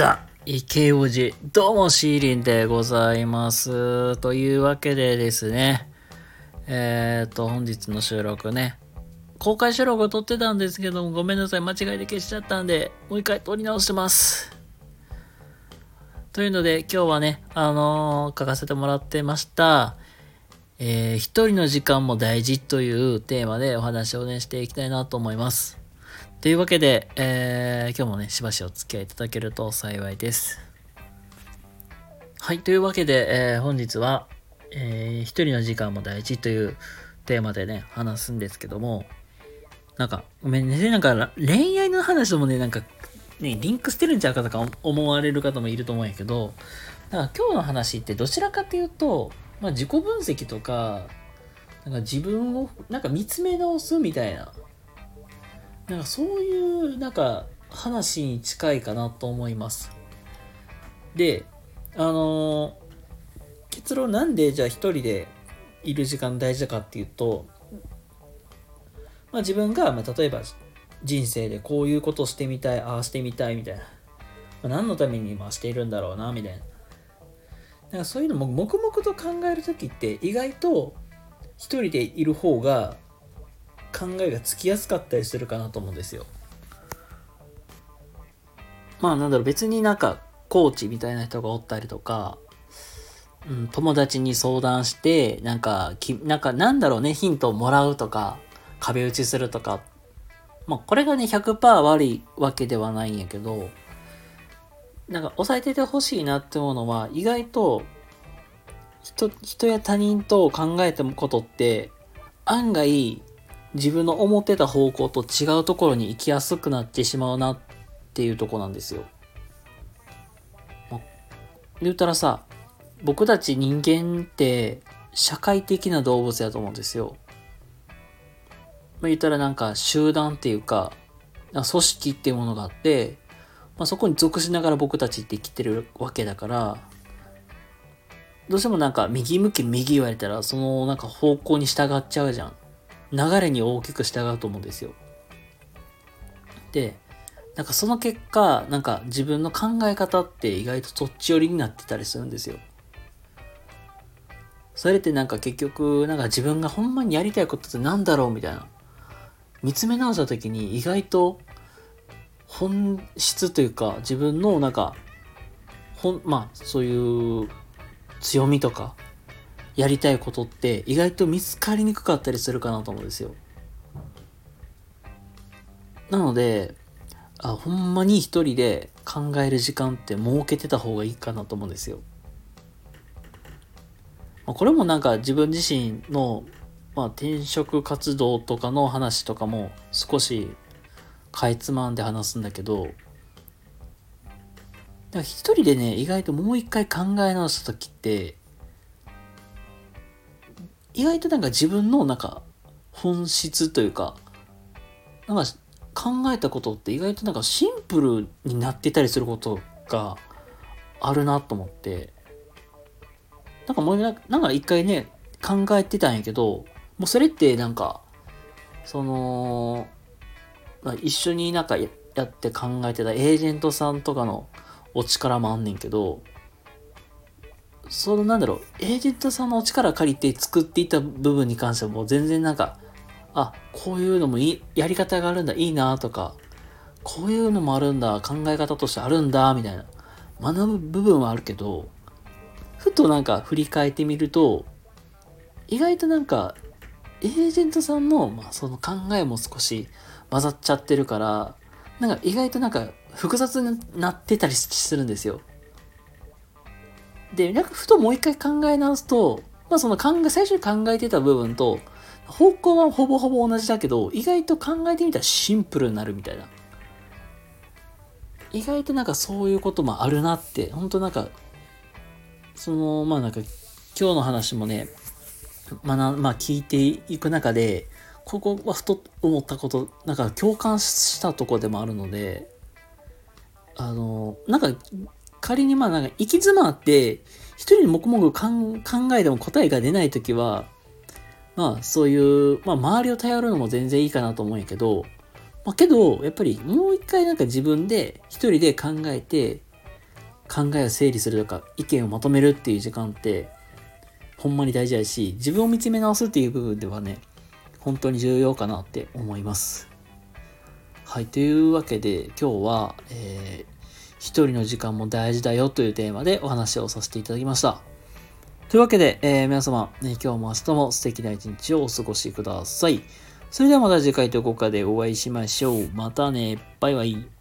ザ池王子どうもシーリンでございます。というわけでですねえっ、ー、と本日の収録ね公開収録を撮ってたんですけどもごめんなさい。間違いで消しちゃったんでもう一回撮り直してます。というので今日はねあのー、書かせてもらってました。えー、一人の時間も大事というテーマでお話をねしていきたいなと思います。というわけで、えー、今日もね、しばしお付き合いいただけると幸いです。はい、というわけで、えー、本日は、えー、一人の時間も大事というテーマでね、話すんですけども、なんか、ごめんね、なんか恋愛の話もね、なんか、ね、リンクしてるんちゃうかとか思われる方もいると思うんやけど、だから今日の話ってどちらかというと、まあ自己分析とか、なんか自分をなんか見つめ直すみたいななんかそういうなんか話に近いかなと思います。で、あのー、結論なんでじゃあ一人でいる時間大事かっていうと、まあ、自分が、まあ、例えば人生でこういうことしてみたい、ああしてみたいみたいな。まあ、何のために今しているんだろうな、みたいな。なんかそういうのも黙々と考える時って意外と一人でいる方が考えがつきやすかったりするかなと思うんですよ。まあなんだろう別になんかコーチみたいな人がおったりとか、うん、友達に相談してなんかきなんかなんだろうねヒントをもらうとか壁打ちするとかまあこれがね100%悪いわけではないんやけどなんか抑えててほしいなって思うのは意外と人人や他人と考えたことって案外自分の思ってた方向と違うところに行きやすくなってしまうなっていうとこなんですよ。言ったらさ、僕たち人間って社会的な動物やと思うんですよ。まあ、言ったらなんか集団っていうか、組織っていうものがあって、まあ、そこに属しながら僕たちって生きてるわけだから、どうしてもなんか右向き右言われたらそのなんか方向に従っちゃうじゃん。流れに大きく従うと思うんですよ。で、なんかその結果、なんか自分の考え方って意外とそっち寄りになってたりするんですよ。それってなんか結局、なんか自分がほんまにやりたいことってなんだろうみたいな。見つめ直した時に意外と本質というか自分のなんか、ほん、まあそういう強みとかやりたいことって意外と見つかりにくかったりするかなと思うんですよ。なので、あ、ほんまに一人で考える時間って設けてた方がいいかなと思うんですよ。まあ、これもなんか自分自身の、まあ、転職活動とかの話とかも少しかいつまんで話すんだけど、一人でね、意外ともう一回考え直した時って、意外となんか自分のなんか本質というか、なんか考えたことって意外となんかシンプルになってたりすることがあるなと思って、なんかもうなんか一回ね、考えてたんやけど、もうそれってなんか、その、まあ、一緒になんかやって考えてたエージェントさんとかのお力もあんねんけど、そのなんだろう、エージェントさんのお力借りて作っていた部分に関してはもう全然なんか、あ、こういうのもいい、やり方があるんだ、いいなとか、こういうのもあるんだ、考え方としてあるんだ、みたいな、学ぶ部分はあるけど、ふとなんか振り返ってみると、意外となんか、エージェントさんの、まあ、その考えも少し混ざっちゃってるから、なんか意外となんか複雑になってたりするんですよ。で、なんかふともう一回考え直すと、まあその考え、最初に考えてた部分と、方向はほぼほぼ同じだけど、意外と考えてみたらシンプルになるみたいな。意外となんかそういうこともあるなって、本当なんか、その、まあなんか、今日の話もね、まあ、まあ聞いていく中で、ここはふと思ったこと、なんか共感したとこでもあるので、あの、なんか仮にまあなんか行き詰まって、一人で黙々考えても答えが出ないときは、まあそういう、まあ周りを頼るのも全然いいかなと思うんやけど、まあけど、やっぱりもう一回なんか自分で一人で考えて、考えを整理するとか意見をまとめるっていう時間ってほんまに大事やし自分を見つめ直すっていう部分ではね本当に重要かなって思います。はいというわけで今日は、えー、一人の時間も大事だよというテーマでお話をさせていただきましたというわけで、えー、皆様、ね、今日も明日も素敵な一日をお過ごしください。それではまた次回とこかでお会いしましょう。またね。バイバイ。